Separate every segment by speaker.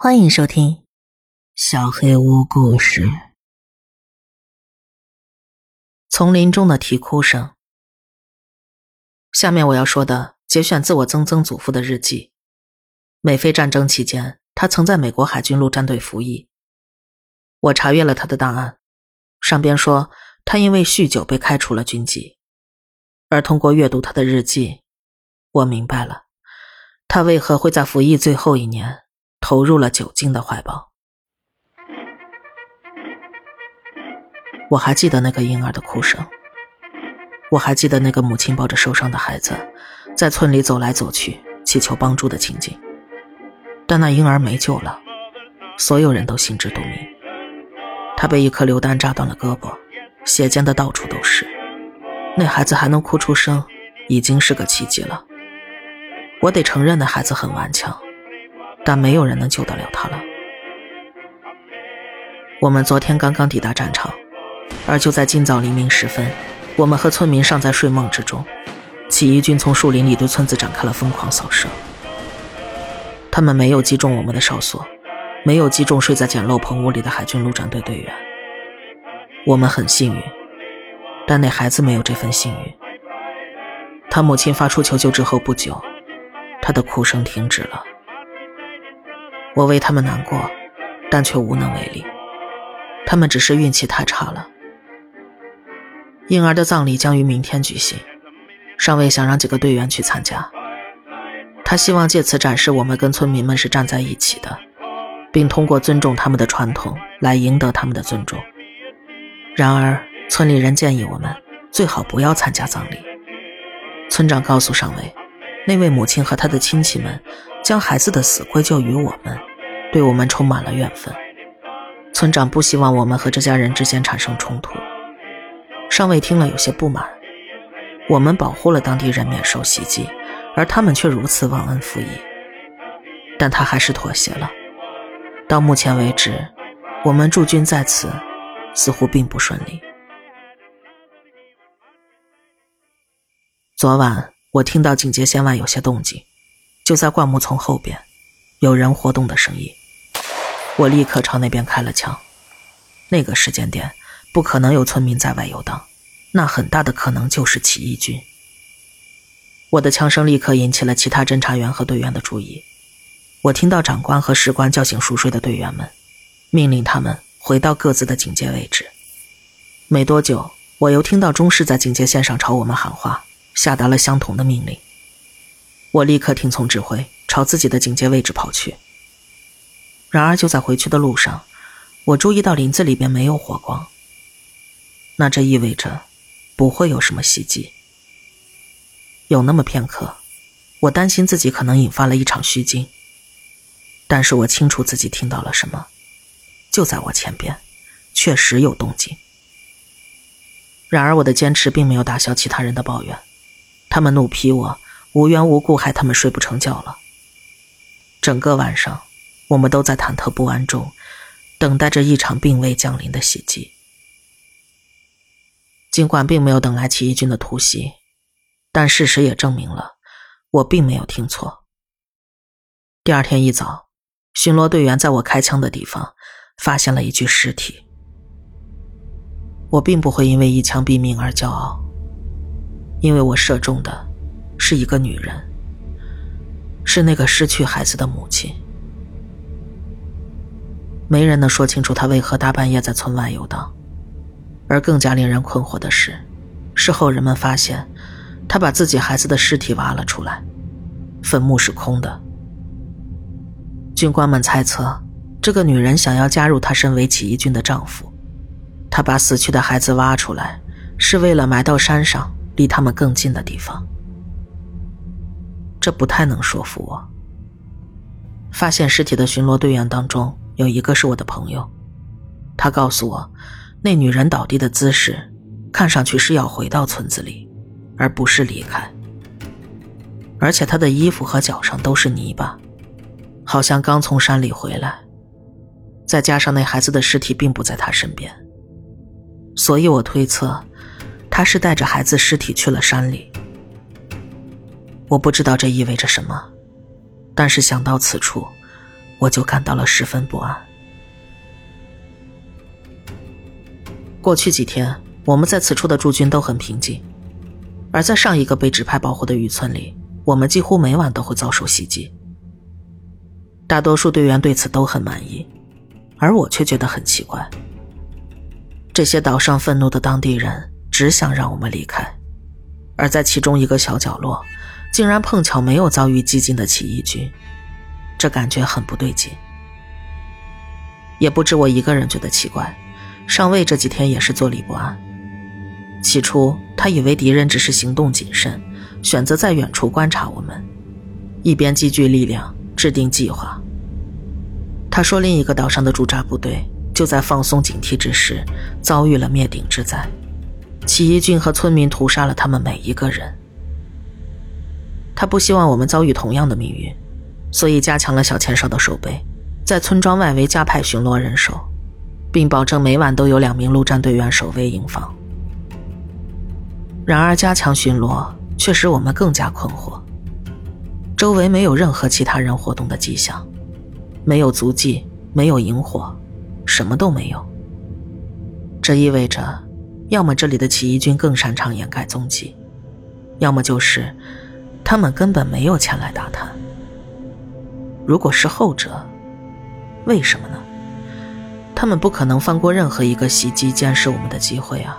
Speaker 1: 欢迎收听《小黑屋故事》。丛林中的啼哭声。下面我要说的节选自我曾曾祖父的日记。美菲战争期间，他曾在美国海军陆战队服役。我查阅了他的档案，上边说他因为酗酒被开除了军籍。而通过阅读他的日记，我明白了他为何会在服役最后一年。投入了酒精的怀抱。我还记得那个婴儿的哭声，我还记得那个母亲抱着受伤的孩子，在村里走来走去，祈求帮助的情景。但那婴儿没救了，所有人都心知肚明。他被一颗榴弹炸断了胳膊，血溅的到处都是。那孩子还能哭出声，已经是个奇迹了。我得承认，那孩子很顽强。但没有人能救得了他了。我们昨天刚刚抵达战场，而就在今早黎明时分，我们和村民尚在睡梦之中，起义军从树林里对村子展开了疯狂扫射。他们没有击中我们的哨所，没有击中睡在简陋棚屋里的海军陆战队队员。我们很幸运，但那孩子没有这份幸运。他母亲发出求救之后不久，他的哭声停止了。我为他们难过，但却无能为力。他们只是运气太差了。婴儿的葬礼将于明天举行，上尉想让几个队员去参加。他希望借此展示我们跟村民们是站在一起的，并通过尊重他们的传统来赢得他们的尊重。然而，村里人建议我们最好不要参加葬礼。村长告诉上尉，那位母亲和她的亲戚们将孩子的死归咎于我们。对我们充满了怨愤，村长不希望我们和这家人之间产生冲突。上尉听了有些不满，我们保护了当地人免受袭击，而他们却如此忘恩负义。但他还是妥协了。到目前为止，我们驻军在此似乎并不顺利。昨晚我听到警戒线外有些动静，就在灌木丛后边。有人活动的声音，我立刻朝那边开了枪。那个时间点不可能有村民在外游荡，那很大的可能就是起义军。我的枪声立刻引起了其他侦查员和队员的注意。我听到长官和士官叫醒熟睡的队员们，命令他们回到各自的警戒位置。没多久，我又听到中士在警戒线上朝我们喊话，下达了相同的命令。我立刻听从指挥。朝自己的警戒位置跑去。然而，就在回去的路上，我注意到林子里边没有火光。那这意味着不会有什么袭击。有那么片刻，我担心自己可能引发了一场虚惊。但是我清楚自己听到了什么，就在我前边，确实有动静。然而，我的坚持并没有打消其他人的抱怨，他们怒批我无缘无故害他们睡不成觉了。整个晚上，我们都在忐忑不安中，等待着一场并未降临的袭击。尽管并没有等来起义军的突袭，但事实也证明了我并没有听错。第二天一早，巡逻队员在我开枪的地方发现了一具尸体。我并不会因为一枪毙命而骄傲，因为我射中的是一个女人。是那个失去孩子的母亲。没人能说清楚他为何大半夜在村外游荡，而更加令人困惑的是，事后人们发现，他把自己孩子的尸体挖了出来，坟墓是空的。军官们猜测，这个女人想要加入她身为起义军的丈夫，她把死去的孩子挖出来，是为了埋到山上，离他们更近的地方。这不太能说服我。发现尸体的巡逻队员当中有一个是我的朋友，他告诉我，那女人倒地的姿势，看上去是要回到村子里，而不是离开。而且她的衣服和脚上都是泥巴，好像刚从山里回来。再加上那孩子的尸体并不在她身边，所以我推测，她是带着孩子尸体去了山里。我不知道这意味着什么，但是想到此处，我就感到了十分不安。过去几天，我们在此处的驻军都很平静，而在上一个被指派保护的渔村里，我们几乎每晚都会遭受袭击。大多数队员对此都很满意，而我却觉得很奇怪。这些岛上愤怒的当地人只想让我们离开，而在其中一个小角落，竟然碰巧没有遭遇激进的起义军，这感觉很不对劲。也不止我一个人觉得奇怪。上尉这几天也是坐立不安。起初，他以为敌人只是行动谨慎，选择在远处观察我们，一边积聚力量制定计划。他说，另一个岛上的驻扎部队就在放松警惕之时，遭遇了灭顶之灾，起义军和村民屠杀了他们每一个人。他不希望我们遭遇同样的命运，所以加强了小前哨的守备，在村庄外围加派巡逻人手。并保证每晚都有两名陆战队员守卫营房。然而，加强巡逻却使我们更加困惑。周围没有任何其他人活动的迹象，没有足迹，没有萤火，什么都没有。这意味着，要么这里的起义军更擅长掩盖踪迹，要么就是他们根本没有前来打探。如果是后者，为什么呢？他们不可能放过任何一个袭击、监视我们的机会啊！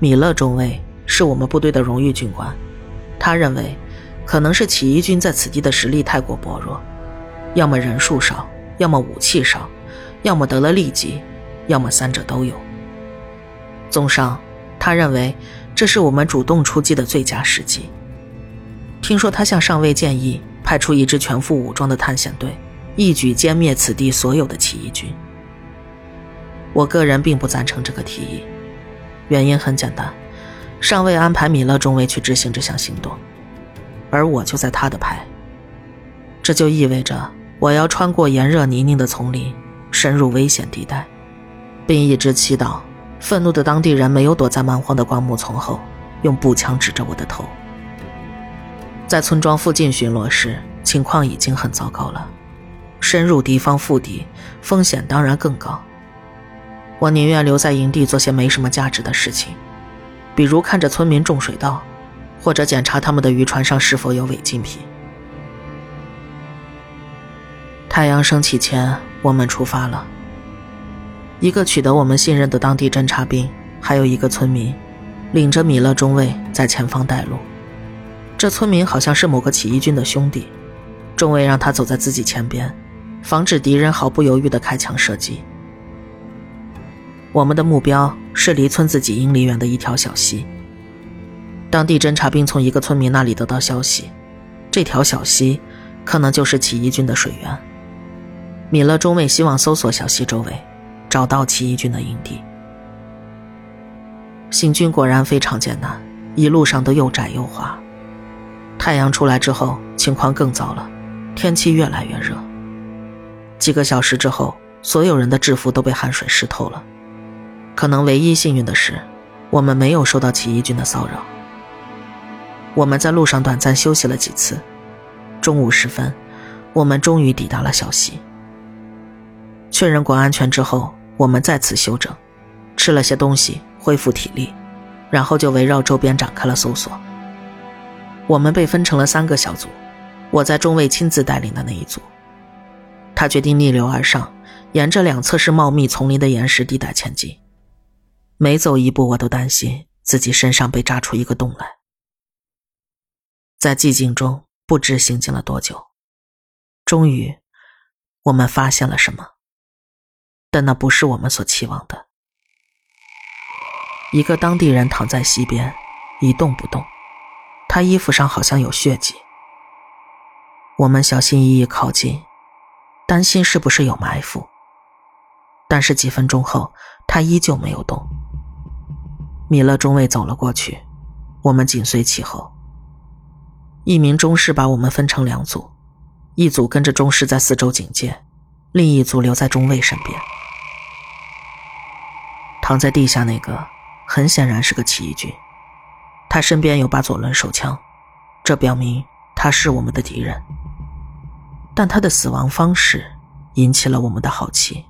Speaker 1: 米勒中尉是我们部队的荣誉军官，他认为，可能是起义军在此地的实力太过薄弱，要么人数少，要么武器少，要么得了痢疾，要么三者都有。综上，他认为这是我们主动出击的最佳时机。听说他向上尉建议派出一支全副武装的探险队。一举歼灭此地所有的起义军。我个人并不赞成这个提议，原因很简单，尚未安排米勒中尉去执行这项行动，而我就在他的排。这就意味着我要穿过炎热泥泞的丛林，深入危险地带，并一直祈祷愤怒的当地人没有躲在蛮荒的灌木丛后，用步枪指着我的头。在村庄附近巡逻时，情况已经很糟糕了。深入敌方腹地，风险当然更高。我宁愿留在营地做些没什么价值的事情，比如看着村民种水稻，或者检查他们的渔船上是否有违禁品。太阳升起前，我们出发了。一个取得我们信任的当地侦察兵，还有一个村民，领着米勒中尉在前方带路。这村民好像是某个起义军的兄弟，中尉让他走在自己前边。防止敌人毫不犹豫的开枪射击。我们的目标是离村子几英里远的一条小溪。当地侦察兵从一个村民那里得到消息，这条小溪可能就是起义军的水源。米勒中尉希望搜索小溪周围，找到起义军的营地。行军果然非常艰难，一路上都又窄又滑。太阳出来之后，情况更糟了，天气越来越热。几个小时之后，所有人的制服都被汗水湿透了。可能唯一幸运的是，我们没有受到起义军的骚扰。我们在路上短暂休息了几次。中午时分，我们终于抵达了小溪。确认过安全之后，我们再次休整，吃了些东西恢复体力，然后就围绕周边展开了搜索。我们被分成了三个小组，我在中尉亲自带领的那一组。他决定逆流而上，沿着两侧是茂密丛林的岩石地带前进。每走一步，我都担心自己身上被扎出一个洞来。在寂静中，不知行进了多久，终于，我们发现了什么，但那不是我们所期望的。一个当地人躺在溪边，一动不动，他衣服上好像有血迹。我们小心翼翼靠近。担心是不是有埋伏，但是几分钟后，他依旧没有动。米勒中尉走了过去，我们紧随其后。一名中士把我们分成两组，一组跟着中士在四周警戒，另一组留在中尉身边。躺在地下那个，很显然是个起义军，他身边有把左轮手枪，这表明他是我们的敌人。但他的死亡方式引起了我们的好奇。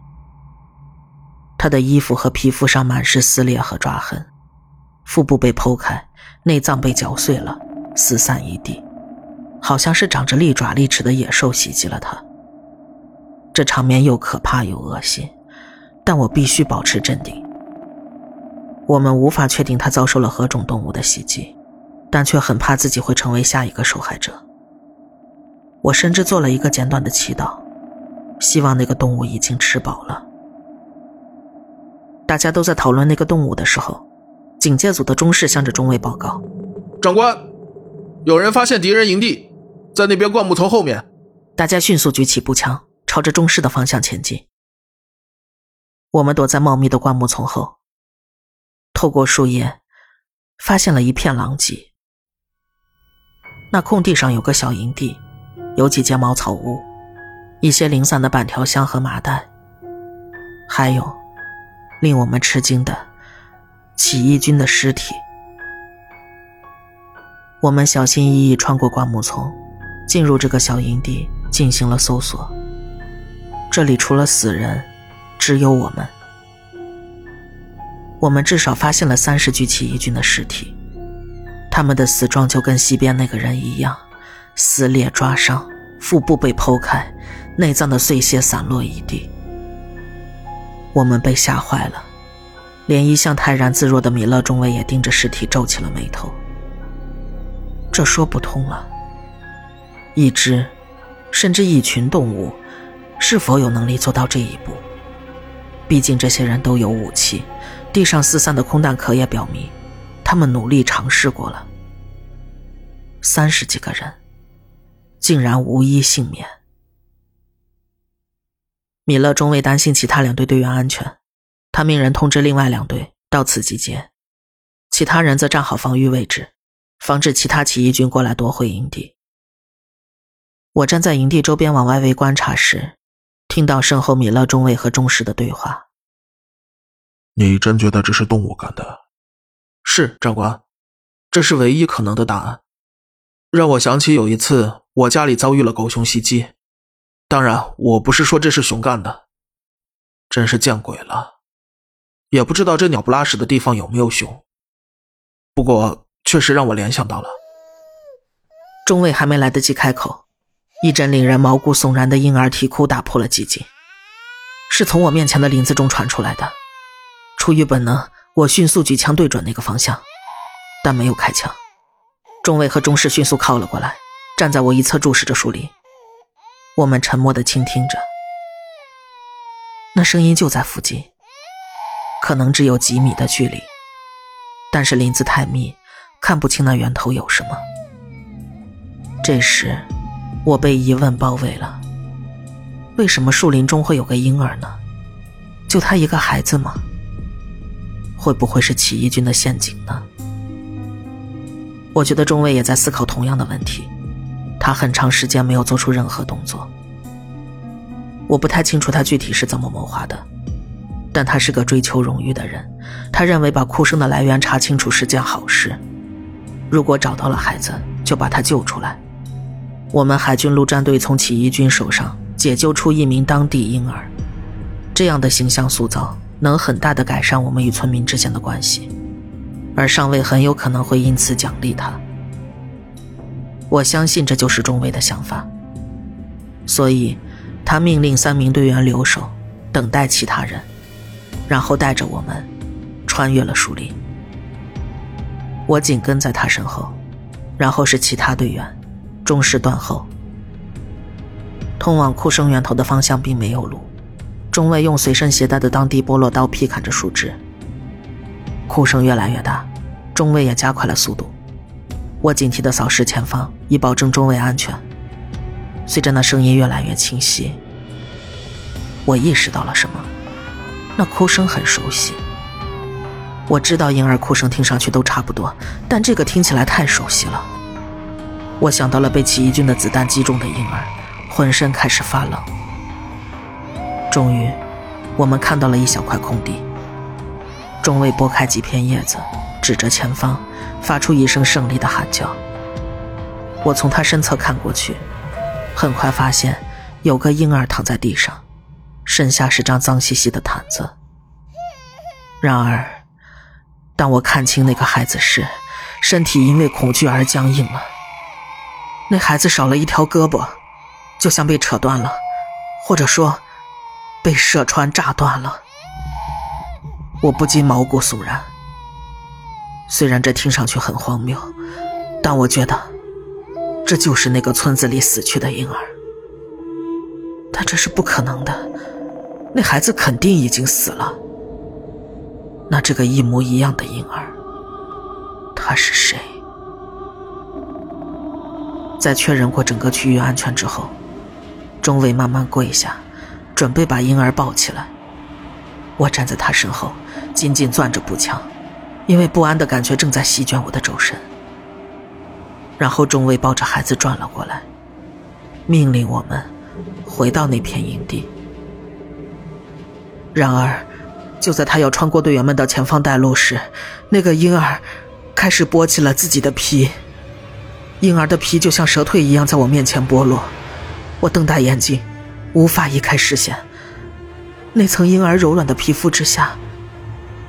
Speaker 1: 他的衣服和皮肤上满是撕裂和抓痕，腹部被剖开，内脏被嚼碎了，四散一地，好像是长着利爪利齿的野兽袭击了他。这场面又可怕又恶心，但我必须保持镇定。我们无法确定他遭受了何种动物的袭击，但却很怕自己会成为下一个受害者。我甚至做了一个简短的祈祷，希望那个动物已经吃饱了。大家都在讨论那个动物的时候，警戒组的中士向着中尉报告：“
Speaker 2: 长官，有人发现敌人营地，在那边灌木丛后面。”
Speaker 1: 大家迅速举起步枪，朝着中士的方向前进。我们躲在茂密的灌木丛后，透过树叶，发现了一片狼藉。那空地上有个小营地，有几间茅草屋，一些零散的板条箱和麻袋，还有。令我们吃惊的起义军的尸体。我们小心翼翼穿过灌木丛，进入这个小营地，进行了搜索。这里除了死人，只有我们。我们至少发现了三十具起义军的尸体，他们的死状就跟西边那个人一样，撕裂抓伤，腹部被剖开，内脏的碎屑散落一地。我们被吓坏了，连一向泰然自若的米勒中尉也盯着尸体皱起了眉头。这说不通了。一只，甚至一群动物，是否有能力做到这一步？毕竟这些人都有武器，地上四散的空弹壳也表明，他们努力尝试过了。三十几个人，竟然无一幸免。米勒中尉担心其他两队队员安全，他命人通知另外两队到此集结，其他人则站好防御位置，防止其他起义军过来夺回营地。我站在营地周边往外围观察时，听到身后米勒中尉和中士的对话：“
Speaker 3: 你真觉得这是动物干的？”“
Speaker 2: 是，长官，这是唯一可能的答案。让我想起有一次我家里遭遇了狗熊袭击。”当然，我不是说这是熊干的，真是见鬼了！也不知道这鸟不拉屎的地方有没有熊。不过，确实让我联想到了。
Speaker 1: 中尉还没来得及开口，一阵令人毛骨悚然的婴儿啼哭打破了寂静，是从我面前的林子中传出来的。出于本能，我迅速举枪对准那个方向，但没有开枪。中尉和中士迅速靠了过来，站在我一侧注视着树林。我们沉默的倾听着，那声音就在附近，可能只有几米的距离，但是林子太密，看不清那源头有什么。这时，我被疑问包围了：为什么树林中会有个婴儿呢？就他一个孩子吗？会不会是起义军的陷阱呢？我觉得中尉也在思考同样的问题。他很长时间没有做出任何动作，我不太清楚他具体是怎么谋划的，但他是个追求荣誉的人，他认为把哭声的来源查清楚是件好事。如果找到了孩子，就把他救出来。我们海军陆战队从起义军手上解救出一名当地婴儿，这样的形象塑造能很大的改善我们与村民之间的关系，而上尉很有可能会因此奖励他。我相信这就是中尉的想法，所以，他命令三名队员留守，等待其他人，然后带着我们穿越了树林。我紧跟在他身后，然后是其他队员，中士断后。通往哭声源头的方向并没有路，中尉用随身携带的当地剥落刀劈砍着树枝。哭声越来越大，中尉也加快了速度。我警惕地扫视前方，以保证中尉安全。随着那声音越来越清晰，我意识到了什么。那哭声很熟悉。我知道婴儿哭声听上去都差不多，但这个听起来太熟悉了。我想到了被起义军的子弹击中的婴儿，浑身开始发冷。终于，我们看到了一小块空地。中尉拨开几片叶子，指着前方。发出一声胜利的喊叫。我从他身侧看过去，很快发现有个婴儿躺在地上，身下是张脏兮兮的毯子。然而，当我看清那个孩子时，身体因为恐惧而僵硬了。那孩子少了一条胳膊，就像被扯断了，或者说被射穿炸断了。我不禁毛骨悚然。虽然这听上去很荒谬，但我觉得这就是那个村子里死去的婴儿。但这是不可能的，那孩子肯定已经死了。那这个一模一样的婴儿，他是谁？在确认过整个区域安全之后，中尉慢慢跪下，准备把婴儿抱起来。我站在他身后，紧紧攥着步枪，因为不安的感觉正在席卷我的周身。然后中尉抱着孩子转了过来，命令我们回到那片营地。然而，就在他要穿过队员们的前方带路时，那个婴儿开始剥起了自己的皮。婴儿的皮就像蛇蜕一样在我面前剥落，我瞪大眼睛，无法移开视线。那层婴儿柔软的皮肤之下，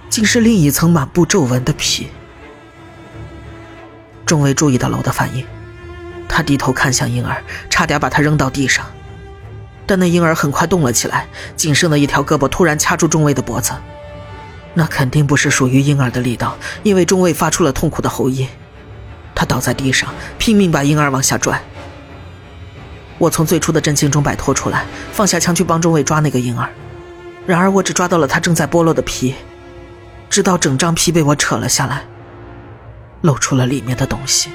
Speaker 1: 竟是另一层满布皱纹的皮。众位注意到了我的反应，他低头看向婴儿，差点把他扔到地上。但那婴儿很快动了起来，仅剩的一条胳膊突然掐住众位的脖子。那肯定不是属于婴儿的力道，因为众位发出了痛苦的吼音。他倒在地上，拼命把婴儿往下拽。我从最初的震惊中摆脱出来，放下枪去帮中尉抓那个婴儿。然而，我只抓到了他正在剥落的皮，直到整张皮被我扯了下来，露出了里面的东西。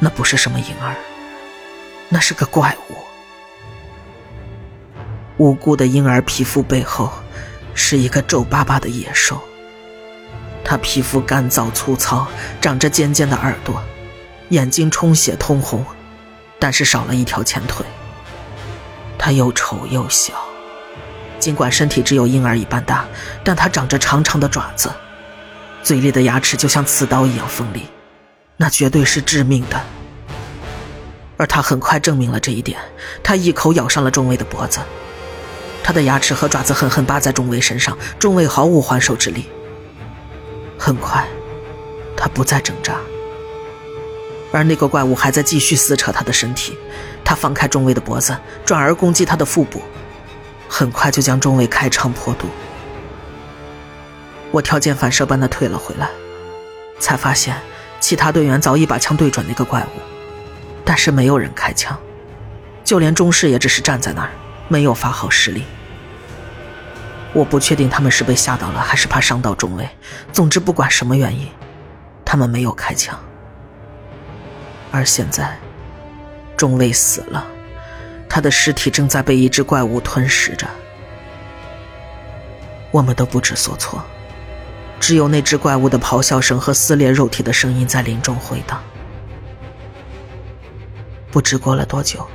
Speaker 1: 那不是什么婴儿，那是个怪物。无辜的婴儿皮肤背后，是一个皱巴巴的野兽。他皮肤干燥粗糙，长着尖尖的耳朵，眼睛充血通红，但是少了一条前腿。他又丑又小。尽管身体只有婴儿一般大，但它长着长长的爪子，嘴里的牙齿就像刺刀一样锋利，那绝对是致命的。而他很快证明了这一点，他一口咬上了中尉的脖子，他的牙齿和爪子狠狠扒在中尉身上，中尉毫无还手之力。很快，他不再挣扎，而那个怪物还在继续撕扯他的身体，他放开中尉的脖子，转而攻击他的腹部。很快就将中尉开肠破肚，我条件反射般的退了回来，才发现其他队员早已把枪对准那个怪物，但是没有人开枪，就连中士也只是站在那儿，没有发号施令。我不确定他们是被吓到了，还是怕伤到中尉。总之，不管什么原因，他们没有开枪。而现在，中尉死了。他的尸体正在被一只怪物吞噬着，我们都不知所措，只有那只怪物的咆哮声和撕裂肉体的声音在林中回荡。不知过了多久，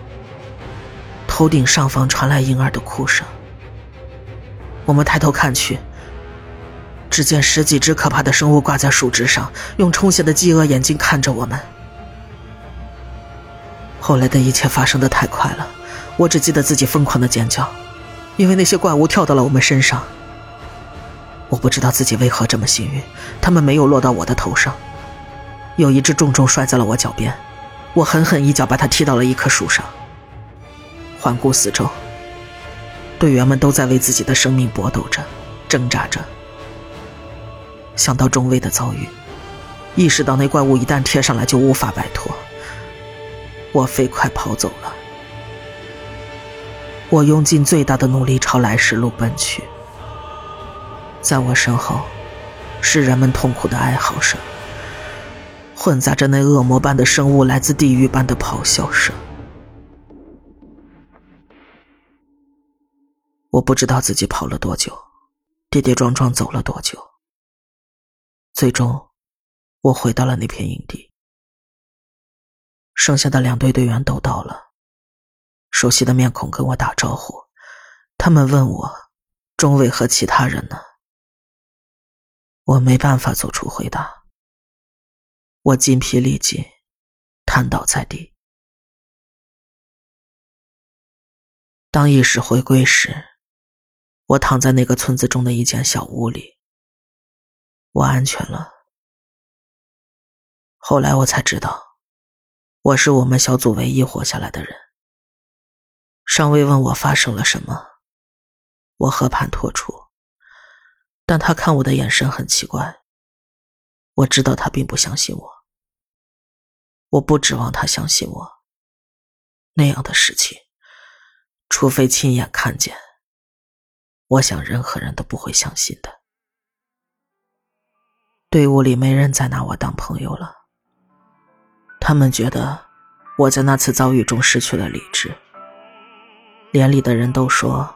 Speaker 1: 头顶上方传来婴儿的哭声。我们抬头看去，只见十几只可怕的生物挂在树枝上，用充血的饥饿眼睛看着我们。后来的一切发生的太快了。我只记得自己疯狂的尖叫，因为那些怪物跳到了我们身上。我不知道自己为何这么幸运，他们没有落到我的头上。有一只重重摔在了我脚边，我狠狠一脚把它踢到了一棵树上。环顾四周，队员们都在为自己的生命搏斗着，挣扎着。想到中尉的遭遇，意识到那怪物一旦贴上来就无法摆脱，我飞快跑走了。我用尽最大的努力朝来时路奔去，在我身后，是人们痛苦的哀嚎声，混杂着那恶魔般的生物来自地狱般的咆哮声。我不知道自己跑了多久，跌跌撞撞走了多久。最终，我回到了那片营地，剩下的两队队员都到了。熟悉的面孔跟我打招呼，他们问我：“中尉和其他人呢？”我没办法做出回答。我筋疲力尽，瘫倒在地。当意识回归时，我躺在那个村子中的一间小屋里，我安全了。后来我才知道，我是我们小组唯一活下来的人。上尉问我发生了什么，我和盘托出，但他看我的眼神很奇怪。我知道他并不相信我，我不指望他相信我。那样的事情，除非亲眼看见，我想任何人都不会相信的。队伍里没人再拿我当朋友了，他们觉得我在那次遭遇中失去了理智。连里的人都说，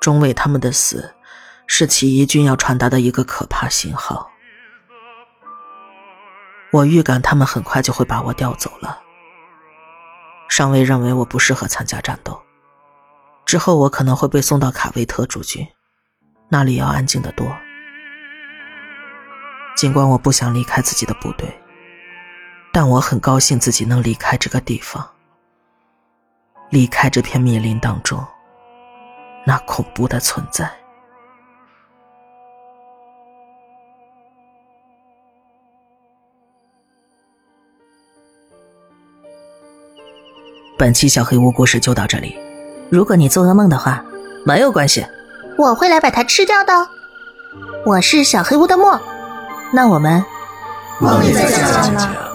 Speaker 1: 中尉他们的死是起义军要传达的一个可怕信号。我预感他们很快就会把我调走了。上尉认为我不适合参加战斗，之后我可能会被送到卡维特驻军，那里要安静的多。尽管我不想离开自己的部队，但我很高兴自己能离开这个地方。离开这片密林当中，那恐怖的存在。本期小黑屋故事就到这里。如果你做噩梦的话，没有关系，
Speaker 4: 我会来把它吃掉的。我是小黑屋的墨，
Speaker 1: 那我们
Speaker 4: 梦里再见了。